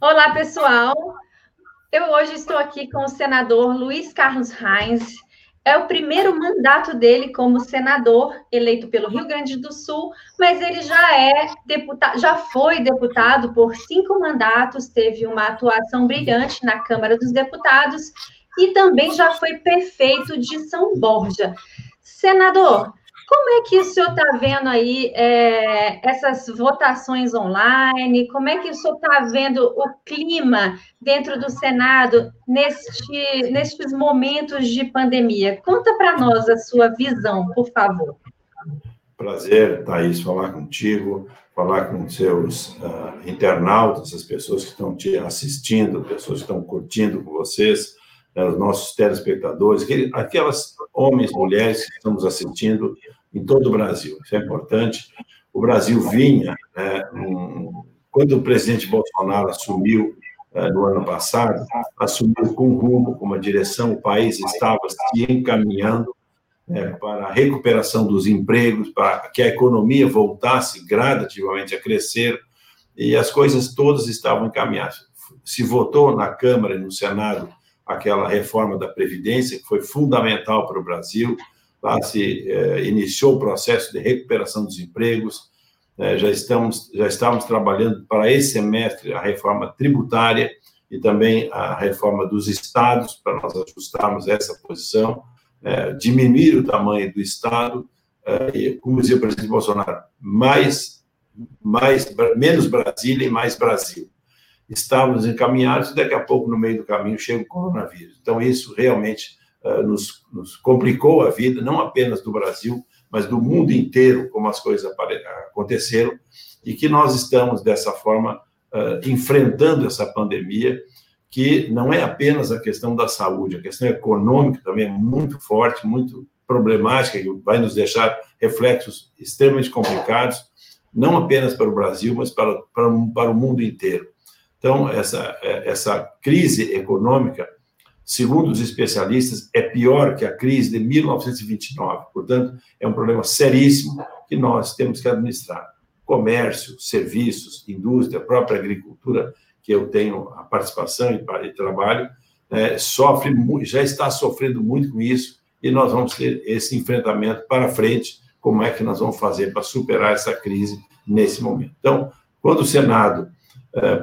Olá, pessoal. Eu hoje estou aqui com o senador Luiz Carlos Reis. É o primeiro mandato dele como senador, eleito pelo Rio Grande do Sul, mas ele já é deputado, já foi deputado por cinco mandatos, teve uma atuação brilhante na Câmara dos Deputados e também já foi prefeito de São Borja. Senador, como é que o senhor está vendo aí é, essas votações online? Como é que o senhor está vendo o clima dentro do Senado neste, nestes momentos de pandemia? Conta para nós a sua visão, por favor. Prazer, Thaís, falar contigo, falar com seus uh, internautas, as pessoas que estão te assistindo, pessoas que estão curtindo com vocês, uh, os nossos telespectadores, aquelas homens, mulheres que estamos assistindo em todo o Brasil. Isso é importante. O Brasil vinha, né, um, quando o presidente Bolsonaro assumiu uh, no ano passado, assumiu com rumo, com uma direção, o país estava se encaminhando né, para a recuperação dos empregos, para que a economia voltasse gradativamente a crescer, e as coisas todas estavam encaminhadas. Se votou na Câmara e no Senado aquela reforma da Previdência, que foi fundamental para o Brasil, Lá se eh, iniciou o processo de recuperação dos empregos, eh, já, estamos, já estávamos trabalhando para esse semestre a reforma tributária e também a reforma dos estados, para nós ajustarmos essa posição, eh, diminuir o tamanho do estado, e, como dizia o presidente Bolsonaro, mais, mais, menos Brasília e mais Brasil. Estávamos encaminhados e daqui a pouco, no meio do caminho, chega o coronavírus. Então, isso realmente eh, nos, nos, complicou a vida, não apenas do Brasil, mas do mundo inteiro, como as coisas aconteceram, e que nós estamos, dessa forma, uh, enfrentando essa pandemia, que não é apenas a questão da saúde, a questão econômica também é muito forte, muito problemática, que vai nos deixar reflexos extremamente complicados, não apenas para o Brasil, mas para, para, para o mundo inteiro. Então, essa, essa crise econômica segundo os especialistas, é pior que a crise de 1929. Portanto, é um problema seríssimo que nós temos que administrar. Comércio, serviços, indústria, própria agricultura, que eu tenho a participação e, trabalho, é, sofre já está sofrendo muito com isso e nós vamos ter esse enfrentamento para frente. Como é que nós vamos fazer para superar essa crise nesse momento? Então, quando o Senado,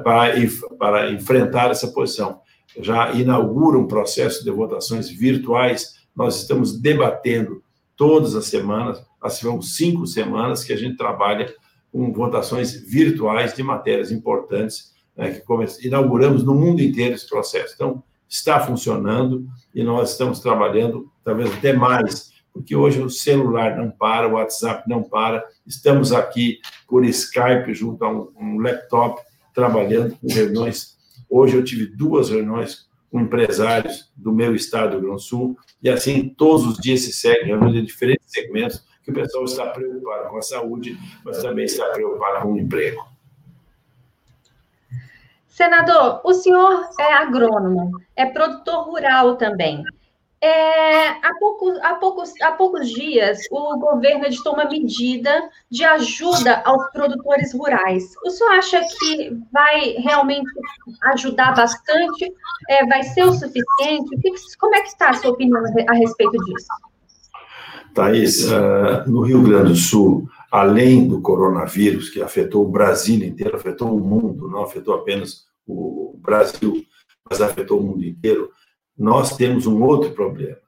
para, para enfrentar essa posição, já inaugura um processo de votações virtuais. Nós estamos debatendo todas as semanas, são cinco semanas que a gente trabalha com votações virtuais de matérias importantes, né, que inauguramos no mundo inteiro esse processo. Então, está funcionando e nós estamos trabalhando talvez até mais, porque hoje o celular não para, o WhatsApp não para, estamos aqui por Skype junto a um, um laptop trabalhando com reuniões Hoje eu tive duas reuniões com empresários do meu estado, do Rio Grande do Sul, e assim todos os dias se seguem reuniões de diferentes segmentos que o pessoal está preocupado com a saúde, mas também está preocupado com o emprego. Senador, o senhor é agrônomo, é produtor rural também. É, há, poucos, há, poucos, há poucos dias, o governo editou uma medida de ajuda aos produtores rurais. O senhor acha que vai realmente ajudar bastante? É, vai ser o suficiente? Como é que está a sua opinião a respeito disso? Thaís, uh, no Rio Grande do Sul, além do coronavírus, que afetou o Brasil inteiro, afetou o mundo, não afetou apenas o Brasil, mas afetou o mundo inteiro, nós temos um outro problema,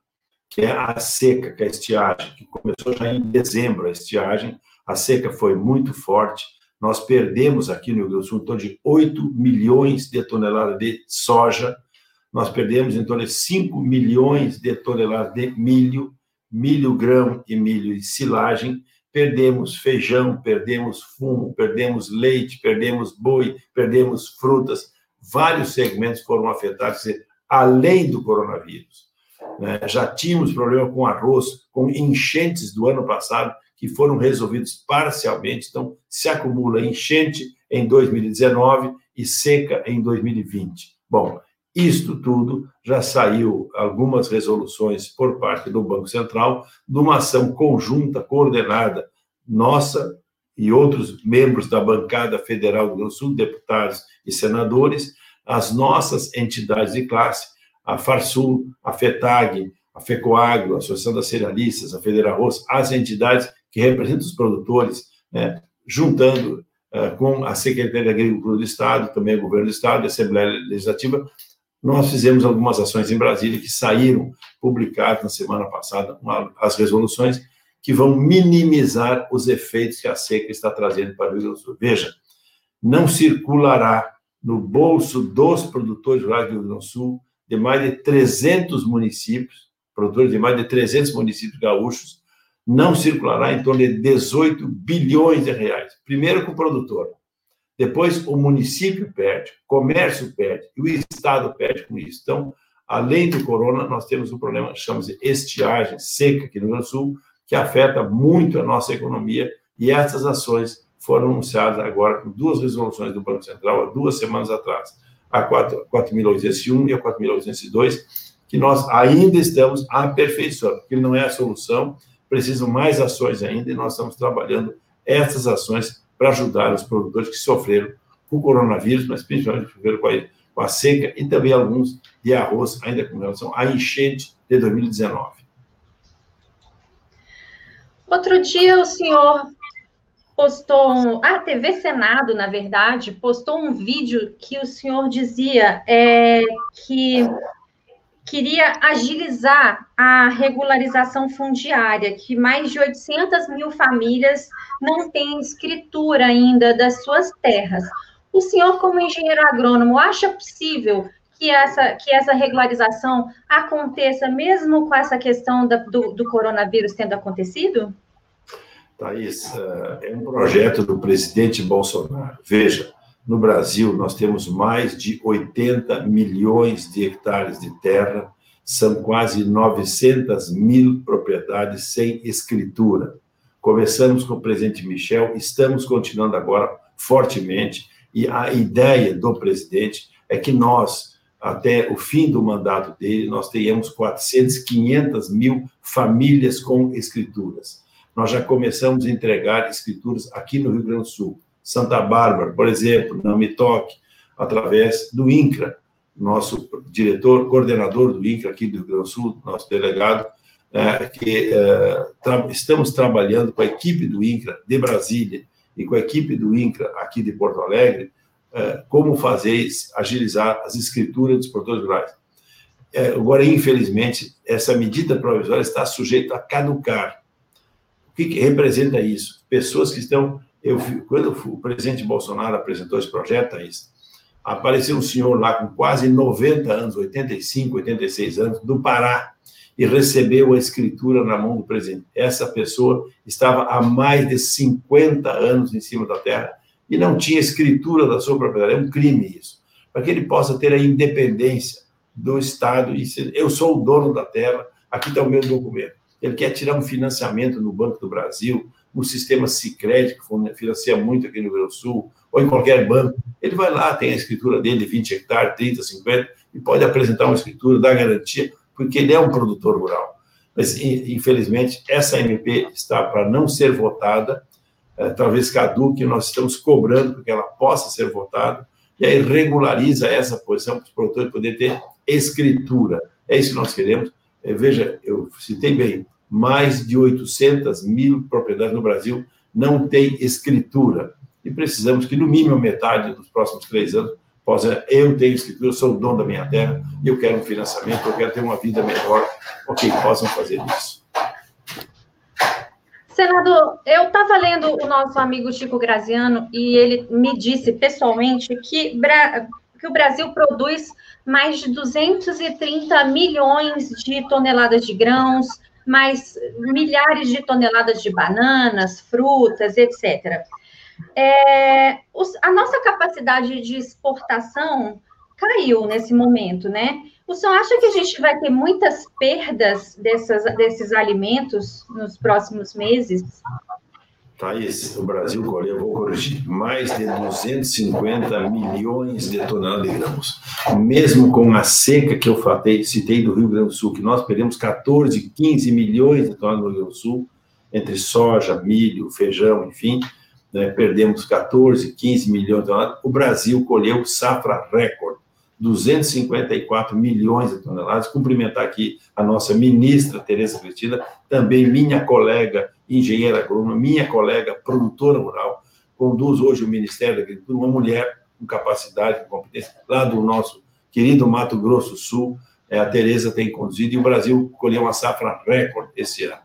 que é a seca, que é a estiagem, que começou já em dezembro a estiagem, a seca foi muito forte, nós perdemos aqui no Rio Grande do Sul em torno de 8 milhões de toneladas de soja, nós perdemos em torno de 5 milhões de toneladas de milho, milho grão e milho e silagem, perdemos feijão, perdemos fumo, perdemos leite, perdemos boi, perdemos frutas, vários segmentos foram afetados, além do coronavírus. Né? Já tínhamos problema com arroz, com enchentes do ano passado, que foram resolvidos parcialmente, então se acumula enchente em 2019 e seca em 2020. Bom, isto tudo já saiu algumas resoluções por parte do Banco Central, numa ação conjunta, coordenada, nossa, e outros membros da bancada federal do Rio Sul, deputados e senadores, as nossas entidades de classe, a Farsul, a FETAG, a FECOAGRO, a Associação das Cerealistas, a Federarroz, as entidades que representam os produtores, né, juntando uh, com a Secretaria de Agricultura do Estado, também o Governo do Estado, a Assembleia Legislativa, nós fizemos algumas ações em Brasília que saíram publicadas na semana passada, as resoluções que vão minimizar os efeitos que a seca está trazendo para o Rio Grande do Sul. Veja, não circulará no bolso dos produtores rurais do Rio Grande do Sul de mais de 300 municípios, produtores de mais de 300 municípios gaúchos, não circulará em torno de 18 bilhões de reais. Primeiro com o produtor, depois o município perde, o comércio perde e o Estado perde com isso. Então, além do corona, nós temos um problema que chama-se estiagem seca aqui no Rio Grande do Sul, que afeta muito a nossa economia, e essas ações foram anunciadas agora com duas resoluções do Banco Central, há duas semanas atrás, a 4.801 e a 4.802, que nós ainda estamos aperfeiçoando, porque não é a solução, precisam mais ações ainda, e nós estamos trabalhando essas ações para ajudar os produtores que sofreram com o coronavírus, mas principalmente sofreram com a, com a seca e também alguns de arroz, ainda com relação à enchente de 2019. Outro dia o senhor postou, um, a TV Senado, na verdade, postou um vídeo que o senhor dizia é, que queria agilizar a regularização fundiária, que mais de 800 mil famílias não têm escritura ainda das suas terras. O senhor, como engenheiro agrônomo, acha possível que essa, que essa regularização aconteça mesmo com essa questão da, do, do coronavírus tendo acontecido? Thaís, é, é um projeto do presidente Bolsonaro. Veja, no Brasil, nós temos mais de 80 milhões de hectares de terra, são quase 900 mil propriedades sem escritura. Começamos com o presidente Michel, estamos continuando agora fortemente, e a ideia do presidente é que nós, até o fim do mandato dele, nós tenhamos 400, 500 mil famílias com escrituras. Nós já começamos a entregar escrituras aqui no Rio Grande do Sul Santa Bárbara, por exemplo, na Mitoque, através do INCRA, nosso diretor, coordenador do INCRA aqui do Rio Grande do Sul, nosso delegado, é, que é, tra estamos trabalhando com a equipe do INCRA de Brasília e com a equipe do INCRA aqui de Porto Alegre, é, como fazer agilizar as escrituras dos produtores rurais. É, agora, infelizmente, essa medida provisória está sujeita a caducar. Que, que representa isso? Pessoas que estão eu, quando o presidente Bolsonaro apresentou esse projeto, Thaís, apareceu um senhor lá com quase 90 anos, 85, 86 anos, do Pará, e recebeu a escritura na mão do presidente. Essa pessoa estava há mais de 50 anos em cima da terra e não tinha escritura da sua propriedade. É um crime isso. Para que ele possa ter a independência do Estado e dizer, eu sou o dono da terra, aqui está o meu documento. Ele quer tirar um financiamento no Banco do Brasil, no sistema Sicredi, que financia muito aqui no Rio Grande do Sul, ou em qualquer banco, ele vai lá, tem a escritura dele, 20 hectares, 30, 50, e pode apresentar uma escritura, dar garantia, porque ele é um produtor rural. Mas, infelizmente, essa MP está para não ser votada, é, talvez caduque, nós estamos cobrando para que ela possa ser votada, e aí regulariza essa posição para os produtores poderem ter escritura. É isso que nós queremos. É, veja, eu citei bem, mais de 800 mil propriedades no Brasil não têm escritura. E precisamos que, no mínimo, metade dos próximos três anos possa. Eu tenho escritura, sou o dono da minha terra, eu quero um financiamento, eu quero ter uma vida melhor. Ok, possam fazer isso. Senador, eu estava lendo o nosso amigo Chico Graziano e ele me disse pessoalmente que, que o Brasil produz mais de 230 milhões de toneladas de grãos, mais milhares de toneladas de bananas, frutas, etc. É, os, a nossa capacidade de exportação caiu nesse momento, né? O senhor acha que a gente vai ter muitas perdas dessas, desses alimentos nos próximos meses? Thaís, o Brasil colheu, vou corrigir, mais de 250 milhões de toneladas de grãos. Mesmo com a seca que eu fatei, citei do Rio Grande do Sul, que nós perdemos 14, 15 milhões de toneladas no Rio Grande do Sul, entre soja, milho, feijão, enfim, né, perdemos 14, 15 milhões de toneladas, o Brasil colheu safra recorde, 254 milhões de toneladas. Cumprimentar aqui a nossa ministra Tereza Cristina, também minha colega engenheira agrônoma, minha colega produtora rural, conduz hoje o Ministério da Agricultura, uma mulher com capacidade, com competência, lá do nosso querido Mato Grosso Sul, é, a Tereza tem conduzido, e o Brasil colheu uma safra recorde esse ano.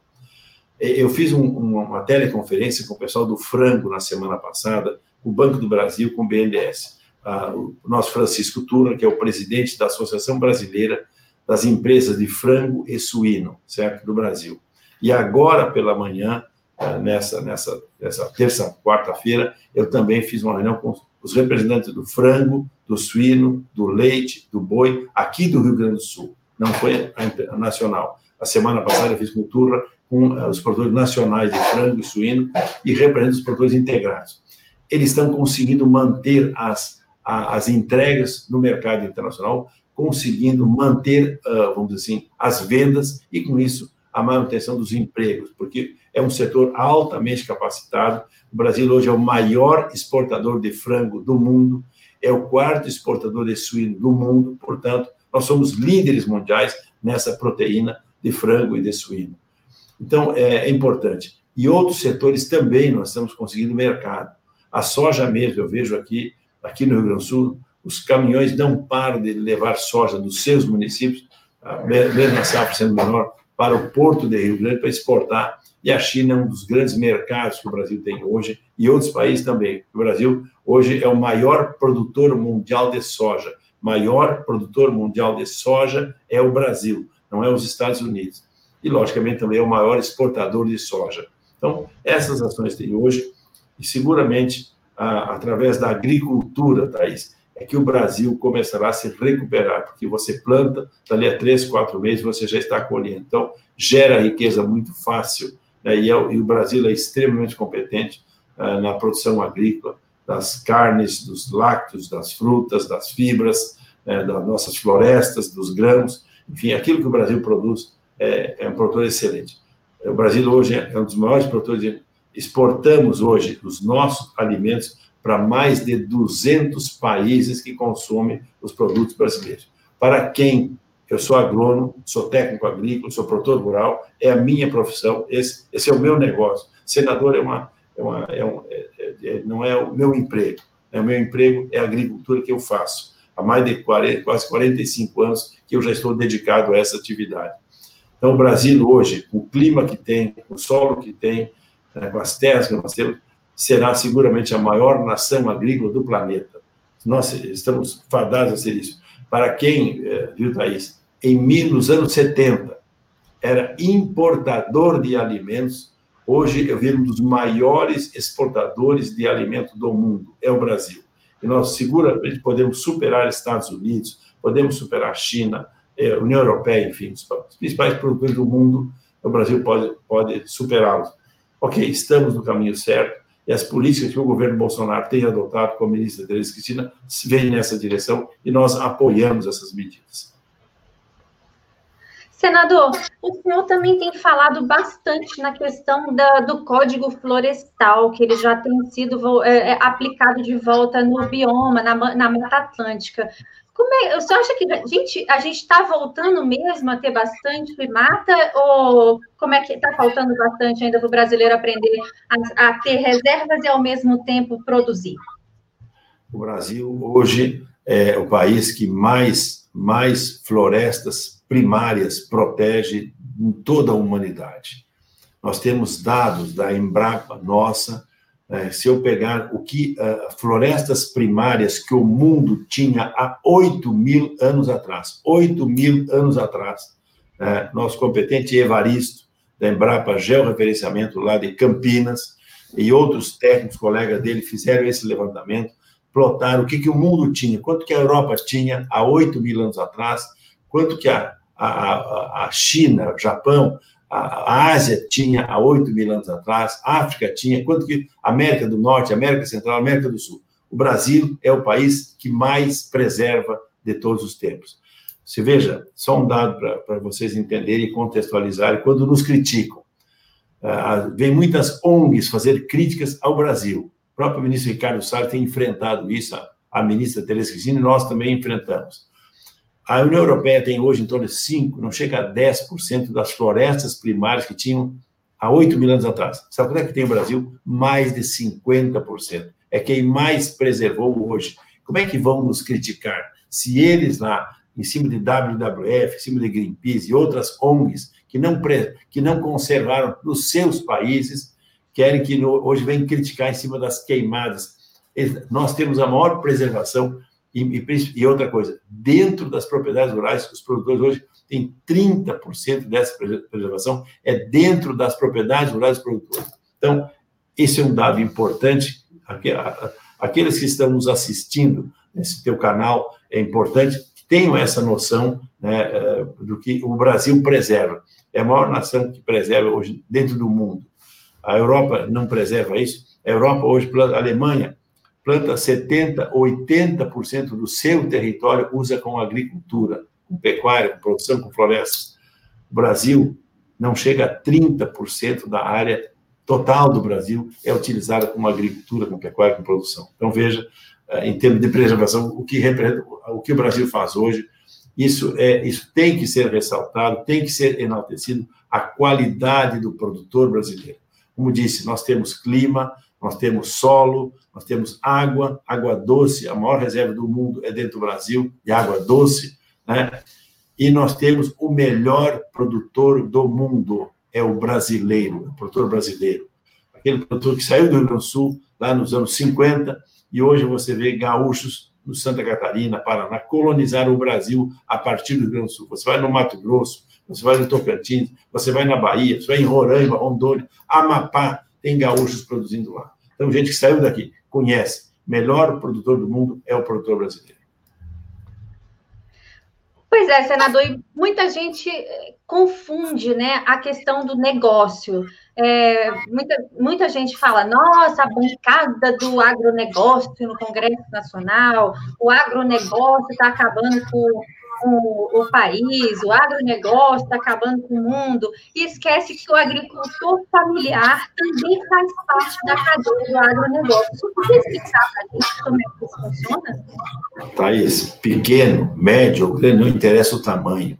É, eu fiz um, uma teleconferência com o pessoal do frango na semana passada, o Banco do Brasil com o BNDES. Ah, o nosso Francisco Turra, que é o presidente da Associação Brasileira das Empresas de Frango e Suíno, certo, do Brasil. E agora pela manhã, ah, nessa, nessa, nessa terça, quarta-feira, eu também fiz uma reunião com os representantes do frango, do suíno, do leite, do boi, aqui do Rio Grande do Sul. Não foi a nacional. A semana passada eu fiz com Turra com eh, os produtores nacionais de frango e suíno e representa os produtores integrados. Eles estão conseguindo manter as, as entregas no mercado internacional, conseguindo manter, uh, vamos dizer assim, as vendas e, com isso, a manutenção dos empregos, porque é um setor altamente capacitado. O Brasil hoje é o maior exportador de frango do mundo, é o quarto exportador de suíno do mundo, portanto, nós somos líderes mundiais nessa proteína de frango e de suíno. Então, é, é importante. E outros setores também nós estamos conseguindo mercado. A soja mesmo, eu vejo aqui, aqui no Rio Grande do Sul, os caminhões não param de levar soja dos seus municípios, mesmo a safra sendo menor, para o porto de Rio Grande para exportar. E a China é um dos grandes mercados que o Brasil tem hoje, e outros países também. O Brasil hoje é o maior produtor mundial de soja. Maior produtor mundial de soja é o Brasil, não é os Estados Unidos e, logicamente, também é o maior exportador de soja. Então, essas ações tem hoje, e seguramente, a, através da agricultura, Thaís, é que o Brasil começará a se recuperar, porque você planta, dali a três, quatro meses você já está colhendo. Então, gera riqueza muito fácil, né? e, é, e, o Brasil é extremamente competente uh, na produção agrícola, das carnes, dos lácteos, das frutas, das fibras, uh, das nossas florestas, dos grãos, enfim, aquilo que o Brasil produz é, é um produtor excelente. O Brasil hoje é um dos maiores produtores. Exportamos hoje os nossos alimentos para mais de 200 países que consomem os produtos brasileiros. Para quem eu sou agrônomo, sou técnico agrícola, sou produtor rural, é a minha profissão, esse, esse é o meu negócio. Senador é uma, é uma, é um, é, é, é não é o meu emprego, é o meu emprego é a agricultura que eu faço. Há mais de 40, quase 45 anos que eu já estou dedicado a essa atividade. Então, o Brasil hoje, o clima que tem, o solo que tem, né, com as terras que nós temos, será seguramente a maior nação agrícola do planeta. Nós estamos fadados a ser isso. Para quem, eh, viu, Thaís, em nos anos 70, era importador de alimentos, hoje eu vi um dos maiores exportadores de alimentos do mundo, é o Brasil. E nós seguramente podemos superar Estados Unidos, podemos superar a China, é, União Europeia, enfim, os principais produtores do mundo, o Brasil pode, pode superá-los. Ok, estamos no caminho certo e as políticas que o governo Bolsonaro tem adotado com a ministra Teresa Cristina vêm nessa direção e nós apoiamos essas medidas. Senador, o senhor também tem falado bastante na questão da, do Código Florestal, que ele já tem sido é, é aplicado de volta no bioma, na, na Mata Atlântica. Como é, você acha que a gente a gente está voltando mesmo a ter bastante primata ou como é que está faltando bastante ainda para o brasileiro aprender a, a, ter reservas e ao mesmo tempo produzir? O Brasil hoje é o país que mais mais florestas primárias protege em toda a humanidade. Nós temos dados da Embrapa nossa se eu pegar o que uh, florestas primárias que o mundo tinha há 8 mil anos atrás, 8 mil anos atrás, uh, nosso competente Evaristo, da Embrapa Georreferenciamento, lá de Campinas, e outros técnicos, colegas dele, fizeram esse levantamento, plotaram o que, que o mundo tinha, quanto que a Europa tinha há 8 mil anos atrás, quanto que a, a, a China, Japão, a Ásia tinha há 8 mil anos atrás, a África tinha, quanto que América do Norte, América Central, América do Sul. O Brasil é o país que mais preserva de todos os tempos. Se veja, só um dado para vocês entenderem e contextualizarem quando nos criticam. Uh, vem muitas ONGs fazer críticas ao Brasil. O próprio ministro Ricardo Salles tem enfrentado isso, a, a ministra Teresa Cristina e nós também enfrentamos. A União Europeia tem hoje em torno de 5%, não chega a 10% das florestas primárias que tinham há 8 mil anos atrás. Sabe quanto é que tem o Brasil? Mais de 50%. É quem mais preservou hoje. Como é que vão nos criticar se eles lá, em cima de WWF, em cima de Greenpeace e outras ONGs, que não, que não conservaram nos seus países, querem que no, hoje vem criticar em cima das queimadas. Nós temos a maior preservação e, e, e, outra coisa, dentro das propriedades rurais, os produtores hoje têm 30% dessa preservação, é dentro das propriedades rurais dos produtores. Então, esse é um dado importante. Aqueles que estão nos assistindo nesse teu canal, é importante que tenham essa noção né, eh, do que o Brasil preserva. É a maior nação que preserva hoje dentro do mundo. A Europa não preserva isso. A Europa hoje, a Alemanha, planta 70%, 80% do seu território usa com agricultura, com pecuária, com produção, com florestas. O Brasil não chega a 30% da área total do Brasil é utilizada com agricultura, com pecuária, com produção. Então, veja, eh, em termos de preservação, o que, o que o Brasil faz hoje, isso, é, isso tem que ser ressaltado, tem que ser enaltecido, a qualidade do produtor brasileiro. Como disse, nós temos clima, nós temos solo, nós temos água, água doce, a maior reserva do mundo é dentro do Brasil, de água doce, né? E nós temos o melhor produtor do mundo, é o brasileiro, o produtor brasileiro. Aquele produtor que saiu do Rio Grande do Sul, lá nos anos 50, e hoje você vê gaúchos no Santa Catarina, Paraná, colonizar o Brasil a partir do Rio Grande do Sul. Você vai no Mato Grosso, você vai no Tocantins, você vai na Bahia, você vai em Roraima, Rondônia, Amapá, tem gaúchos produzindo lá. Então, gente que saiu daqui, conhece. Melhor produtor do mundo é o produtor brasileiro. Pois é, senador, e muita gente eh, confunde né, a questão do negócio. É, muita, muita gente fala, nossa, a bancada do agronegócio no Congresso Nacional, o agronegócio está acabando com com o país, o agronegócio está acabando com o mundo, e esquece que o agricultor familiar também faz parte da cadeia do agronegócio. Você podia explicar para a gente como é que isso funciona? Thaís, pequeno, médio, grande, não interessa o tamanho.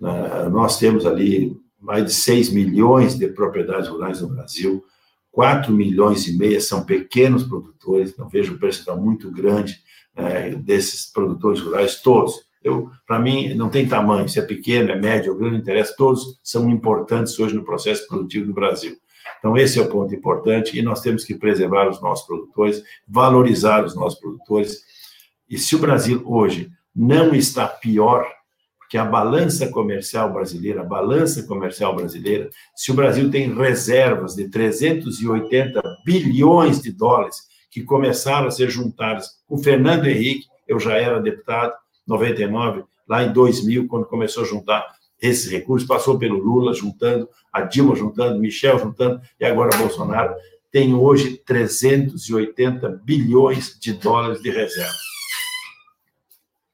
Uh, nós temos ali mais de 6 milhões de propriedades rurais no Brasil, 4 milhões e meia são pequenos produtores, então vejo o preço está muito grande uh, desses produtores rurais todos eu, para mim, não tem tamanho, se é pequeno, é médio, ou grande, interesse, todos são importantes hoje no processo produtivo do Brasil. Então, esse é o ponto importante e nós temos que preservar os nossos produtores, valorizar os nossos produtores. E se o Brasil hoje não está pior, porque a balança comercial brasileira, a balança comercial brasileira, se o Brasil tem reservas de 380 bilhões de dólares que começaram a ser juntadas com Fernando Henrique, eu já era deputado, 99, lá em 2000, quando começou a juntar esses recursos, passou pelo Lula juntando, a Dilma juntando, Michel juntando, e agora Bolsonaro, tem hoje 380 bilhões de dólares de reserva.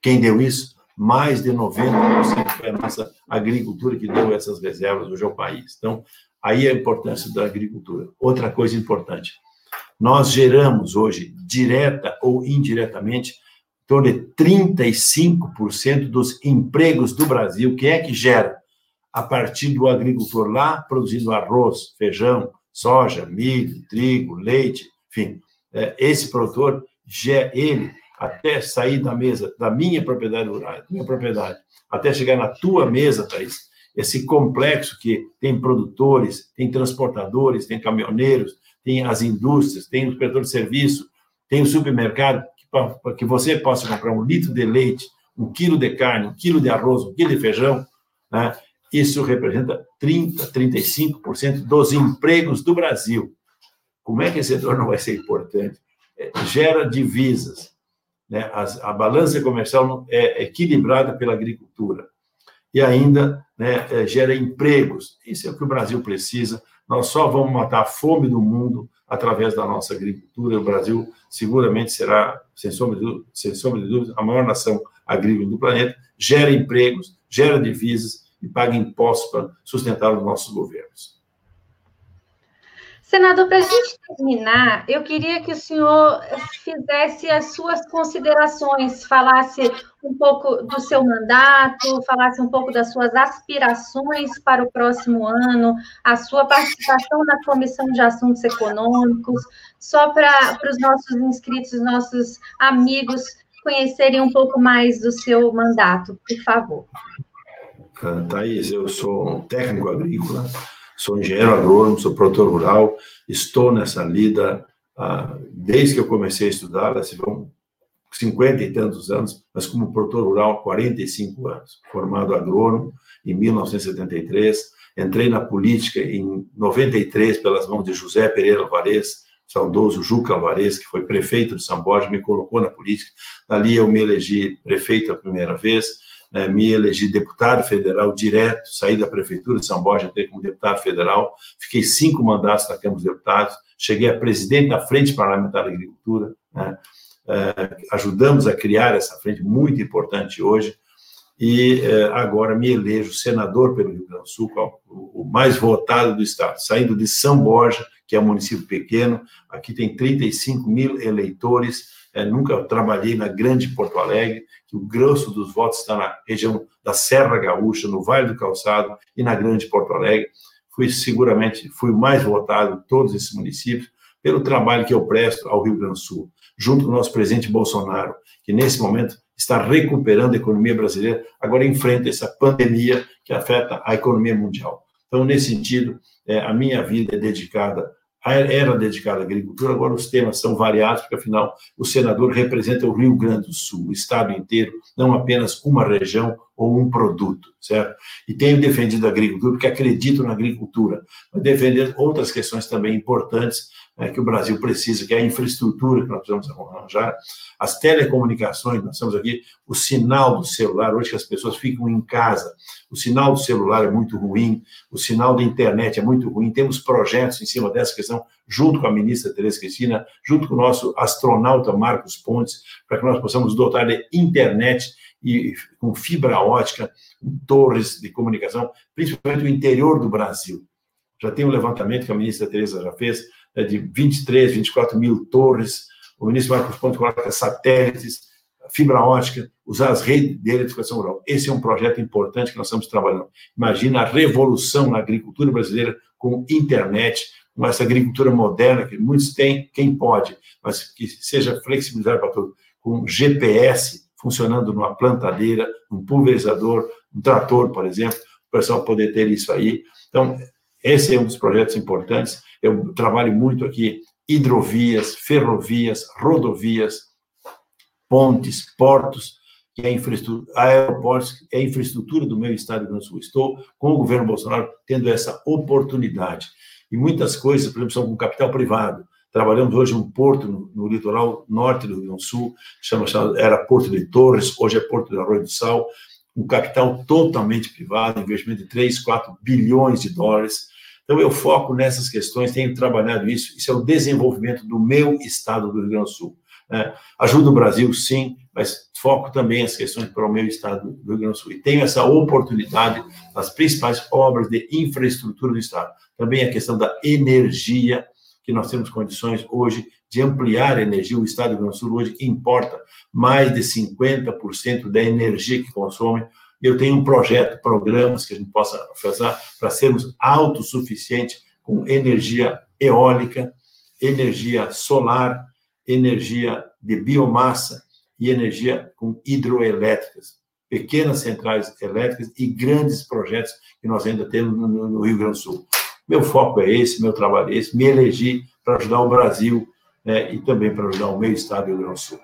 Quem deu isso? Mais de 90% foi a nossa agricultura que deu essas reservas hoje ao país. Então, aí a importância da agricultura. Outra coisa importante, nós geramos hoje, direta ou indiretamente, torno de 35% dos empregos do Brasil, quem é que gera? A partir do agricultor lá, produzindo arroz, feijão, soja, milho, trigo, leite, enfim. É, esse produtor, ele, até sair da mesa da minha propriedade rural, minha propriedade, até chegar na tua mesa, Thaís, esse complexo que tem produtores, tem transportadores, tem caminhoneiros, tem as indústrias, tem os prestadores de serviço, tem o supermercado, para que você possa comprar um litro de leite, um quilo de carne, um quilo de arroz, um quilo de feijão, né? isso representa 30%, 35% dos empregos do Brasil. Como é que esse setor não vai ser importante? É, gera divisas. Né? A, a, balança comercial é equilibrada pela agricultura. E ainda né, é, gera empregos. Isso é o que o Brasil precisa. Nós só vamos matar a fome do mundo através da nossa agricultura. O Brasil seguramente será, sem sombra de, sem sombra de a maior nação agrícola do planeta, gera empregos, gera divisas e paga impostos para sustentar os nossos governos. Senador, para a gente terminar, eu queria que o senhor fizesse as suas considerações, falasse um pouco do seu mandato, falasse um pouco das suas aspirações para o próximo ano, a sua participação na Comissão de Assuntos Econômicos, só para, para os nossos inscritos, nossos amigos conhecerem um pouco mais do seu mandato, por favor. Thaís, eu sou técnico agrícola, sou engenheiro agrônomo, sou produtor rural, estou nessa lida ah, desde que eu comecei a estudar, se vão 50 e tantos anos, mas como produtor rural, 45 anos, formado agrônomo em 1973, entrei na política em 93 pelas mãos de José Pereira Alvarez, saudoso Juca Alvarez, que foi prefeito de São Borja, me colocou na política. Dali eu me elegi prefeito a primeira vez, né, me elegi deputado federal direto, saí da prefeitura de São Borja, entrei como deputado federal, fiquei cinco mandatos na Câmara dos Deputados, cheguei a presidente da Frente Parlamentar da Agricultura, né, é, ajudamos a criar essa frente muito importante hoje, e é, agora me elejo senador pelo Rio Grande do Sul, o, o mais votado do Estado, saindo de São Borja, que é um município pequeno, aqui tem 35 mil eleitores, é, nunca trabalhei na grande Porto Alegre, que o grosso dos votos está na região da Serra Gaúcha, no Vale do Calçado e na grande Porto Alegre. Fui seguramente, fui o mais votado de todos esses municípios pelo trabalho que eu presto ao Rio Grande do Sul, junto com o nosso presidente Bolsonaro, que nesse momento está recuperando a economia brasileira, agora enfrenta essa pandemia que afeta a economia mundial. Então, nesse sentido, é, a minha vida é dedicada era dedicada à agricultura, agora os temas são variados, porque afinal o senador representa o Rio Grande do Sul, o estado inteiro, não apenas uma região ou um produto, certo? E tenho defendido a agricultura porque acredito na agricultura, mas defender outras questões também importantes né, que o Brasil precisa, que é a infraestrutura que nós precisamos arranjar, as telecomunicações, nós temos aqui o sinal do celular, hoje que as pessoas ficam em casa, o sinal do celular é muito ruim, o sinal da internet é muito ruim, temos projetos em cima dessa questão, junto com a ministra Tereza Cristina, junto com o nosso astronauta Marcos Pontes, para que nós possamos dotar de internet e com fibra ótica, torres de comunicação, principalmente no interior do Brasil. Já tem um levantamento que a ministra Tereza já fez, é de 23, 24 mil torres. O ministro Marcos Pontes coloca satélites, fibra ótica, usar as redes de eletrificação rural. Esse é um projeto importante que nós estamos trabalhando. Imagina a revolução na agricultura brasileira com internet, com essa agricultura moderna que muitos têm, quem pode, mas que seja flexibilizada para todos, com GPS funcionando numa plantadeira, um pulverizador, um trator, por exemplo, o pessoal poder ter isso aí. Então, esse é um dos projetos importantes. Eu trabalho muito aqui hidrovias, ferrovias, rodovias, pontes, portos, que é infraestrutura, aeroportos, é a infraestrutura do meu estado do Rio Grande do Sul. Estou com o governo Bolsonaro tendo essa oportunidade. E muitas coisas, por exemplo, são com capital privado. Trabalhamos hoje um porto no, no litoral norte do Rio Grande do Sul, chama, era Porto de Torres, hoje é Porto de Arroio do Sal, um capital totalmente privado, investimento de 3, 4 bilhões de dólares, então, eu foco nessas questões, tenho trabalhado isso, isso é o desenvolvimento do meu estado do Rio Grande do Sul. Né? Ajuda o Brasil, sim, mas foco também as questões para o meu estado do Rio Grande do Sul. E tenho essa oportunidade nas principais obras de infraestrutura do estado. Também a questão da energia, que nós temos condições hoje de ampliar a energia. O estado do Rio Grande do Sul hoje importa mais de 50% da energia que consome eu tenho um projeto, programas que a gente possa fazer para sermos autossuficientes com energia eólica, energia solar, energia de biomassa e energia com hidroelétricas, pequenas centrais elétricas e grandes projetos que nós ainda temos no, Rio Grande do Sul. Meu foco é esse, meu trabalho é esse, me elegi para ajudar o Brasil né, e também para ajudar o meu estado, Rio Grande do Sul.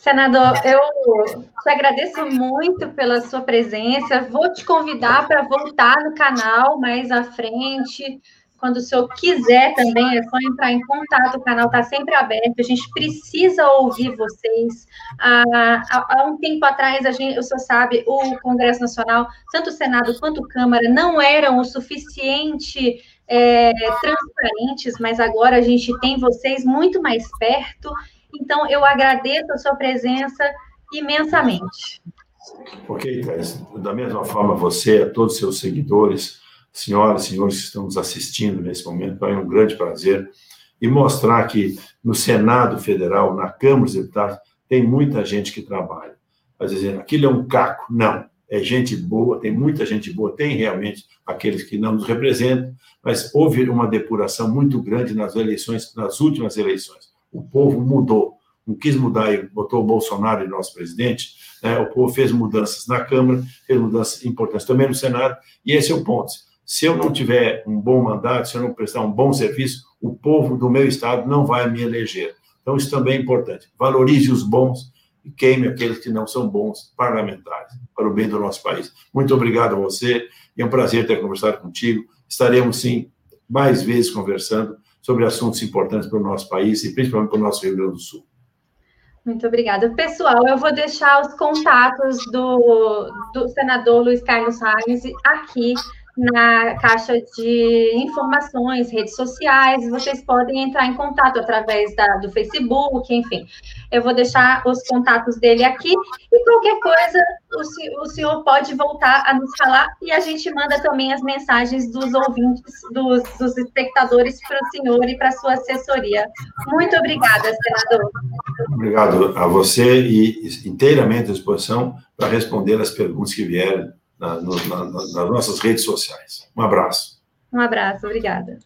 Senador, eu te agradeço muito pela sua presença. Vou te convidar para voltar no canal mais à frente. Quando o senhor quiser também, é só entrar em contato, o canal está sempre aberto, a gente precisa ouvir vocês. Há, há, um tempo atrás, a gente, o senhor sabe, o Congresso Nacional, tanto o Senado quanto a Câmara, não eram o suficiente é, transparentes, mas agora a gente tem vocês muito mais perto então, eu agradeço a sua presença imensamente. Ok, Thais. Da mesma forma, você, a todos os seus seguidores, senhoras e senhores que estão nos assistindo nesse momento, é um grande prazer, e mostrar que no Senado Federal, na Câmara dos Deputados, tem muita gente que trabalha. Mas dizer, aquilo é um caco. Não, é gente boa, tem muita gente boa, tem realmente aqueles que não nos representam, mas houve uma depuração muito grande nas eleições, nas últimas eleições. O povo mudou, não quis mudar e botou o Bolsonaro de nosso presidente, né? o povo fez mudanças na Câmara, fez mudanças importantes também no Senado, e esse é o ponto. Se eu não tiver um bom mandato, se eu não prestar um bom serviço, o povo do meu estado não vai me eleger. Então, isso também é importante. Valorize os bons e queime aqueles que não são bons parlamentares, para o bem do nosso país. Muito obrigado a você, e é um prazer ter conversado contigo. Estaremos, sim, mais vezes conversando sobre assuntos importantes para o nosso país e principalmente para o nosso Rio Grande do Sul. Muito obrigada. Pessoal, eu vou deixar os contatos do, do senador Luiz Carlos Reis aqui na caixa de informações, redes sociais, vocês podem entrar em contato através da, do Facebook, enfim. Eu vou deixar os contatos dele aqui e qualquer coisa o, o senhor pode voltar a nos falar e a gente manda também as mensagens dos ouvintes, dos, dos espectadores para o senhor e para sua assessoria. Muito obrigada, senador. Obrigado a você e inteiramente à disposição para responder as perguntas que vierem na, no, na, nas nossas redes sociais. Um abraço. Um abraço, obrigada.